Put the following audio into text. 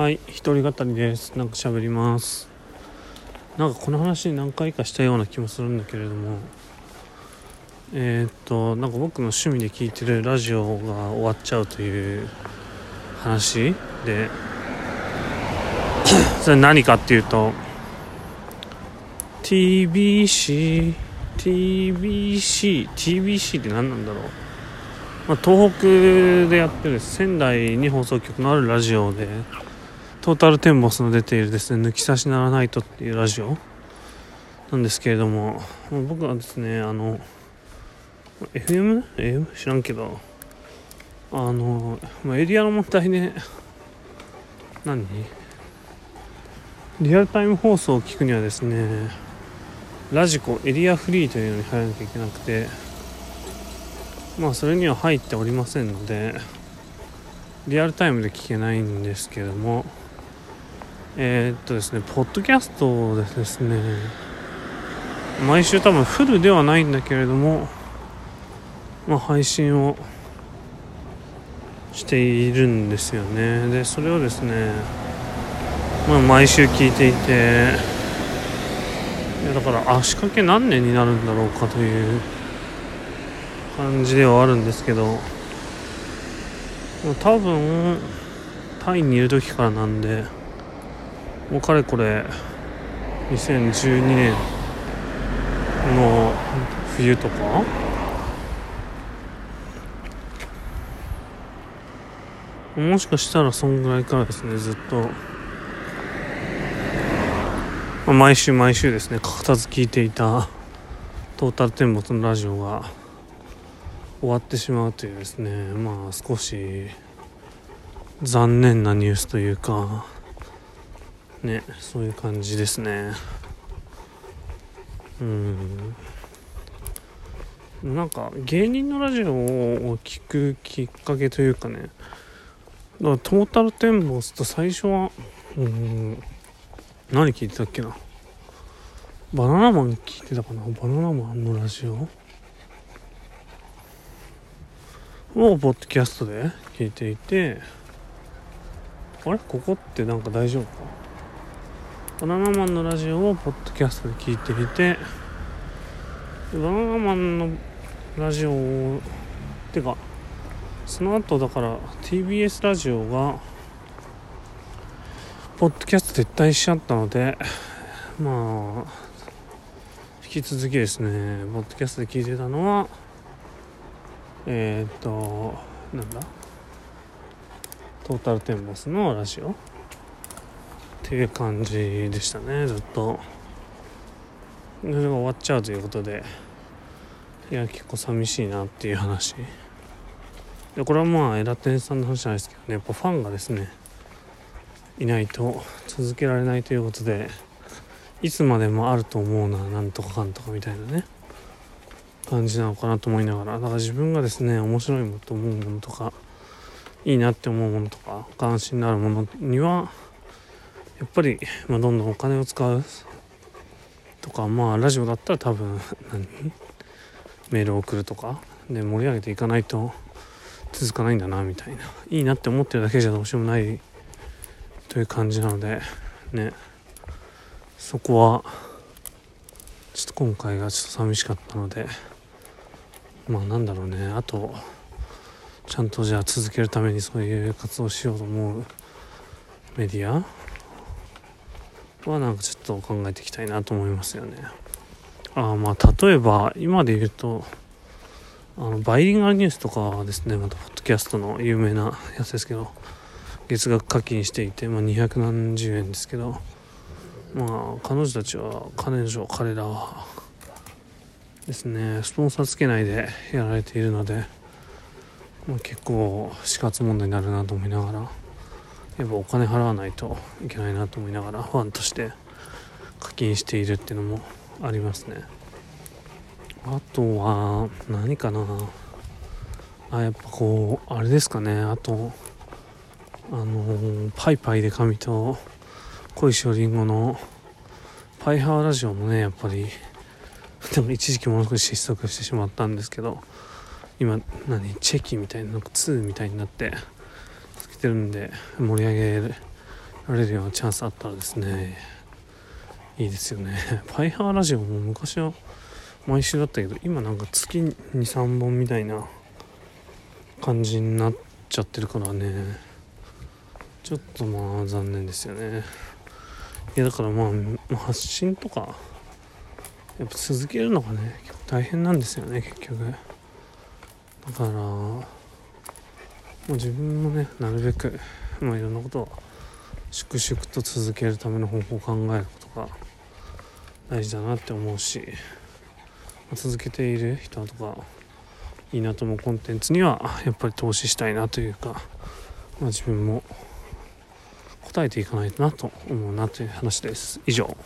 はい一人語りです。なんか喋ります。なんかこの話何回かしたような気もするんだけれども。えー、っとなんか僕の趣味で聞いてるラジオが終わっちゃうという話で。それ何かっていうと TBC TBC TBC って何なんだろう。まあ、東北でやってる仙台に放送局のあるラジオで。トータルテンボスの出ているですね抜き差しならないとっていうラジオなんですけれども僕はですねあの FM? AM? 知らんけどあの、まあ、エリアの問題で何？リアルタイム放送を聞くにはですねラジコエリアフリーというのに入らなきゃいけなくてまあそれには入っておりませんのでリアルタイムで聞けないんですけどもえー、っとですねポッドキャストでですね。毎週多分フルではないんだけれどもまあ配信をしているんですよね。でそれをですねまあ毎週聞いていていやだから足掛け何年になるんだろうかという感じではあるんですけど多分タイにいる時からなんでもうかれこれ2012年の冬とか？もしかしたらそんぐらいからですねずっと、まあ、毎週毎週ですね欠かさず聞いていたトータルテンボスのラジオが終わってしまうというですねまあ少し残念なニュースというか。ねそういう感じですね。うん。なんか芸人のラジオを聴くきっかけというかね。だかトータルテンボスと最初はうん。何聞いてたっけな？バナナマン聞いてたかな？バナナマンのラジオ？をポッドキャストで聞いていて。あれ？ここってなんか大丈夫か？バナナマンのラジオをポッドキャストで聞いていてバナナマンのラジオをてかその後だから TBS ラジオがポッドキャスト撤退しちゃったのでまあ引き続きですねポッドキャストで聞いてたのはえっ、となんだ？トータルテンボスのラジオ。っていう感じでしたねずっと。それが終わっちゃうということでいや結構寂しいなっていう話。でこれはまあエラテンさんの話じゃないですけどねやっぱファンがですねいないと続けられないということでいつまでもあると思うななんとかかんとかみたいなね感じなのかなと思いながらだから自分がですね面白いものと思うものとかいいなって思うものとか関心のあるものにはやっぱり、まあ、どんどんお金を使うとかまあラジオだったら多分何？メールを送るとかで盛り上げていかないと続かないんだなみたいな。いいなって思ってるだけじゃどうしようもないという感じなのでね。そこはちょっと今回がちょっと寂しかったのでまあなんだろうね。あとちゃんとじゃあ続けるためにそういう活動しようと思うメディアはなんかちょっと考えていきたいなと思いますよね。あまあ例えば今で言うとあのバイリンガルニュースとかですねまたポッドキャストの有名なやつですけど月額課金していて、まあ、200何十円ですけどまあ彼女たちは彼女彼らはですねスポンサーつけないでやられているので、まあ、結構死活問題になるなと思いながらやっぱお金払わないといけないなと思いながらファンとして課金しているっていうのもありますね。あとは何かな。あやっぱこうあれですかね。あとあの、パイパイで紙と小石りんごのパイハワラジオもねやっぱりでも一時期ものすごい失速してしまったんですけど今何チェキみたいな2みたいになっててるんで盛り上げられるようなチャンスあったらですねいいですよね。パイハーラジオも昔は毎週だったけど今なんか月23本みたいな感じになっちゃってるからね。ちょっとまあ残念ですよね。いやだからまあ発信とかやっぱ続けるのがね結構大変なんですよね結局。だからう自分もねなるべくまあいろんなことを粛々と続けるための方法を考えることが大事だなって思うし続けている人とかいいなと思うコンテンツにはやっぱり投資したいなというか、まあ、自分も答えていかないとなと思うなという話です。以上。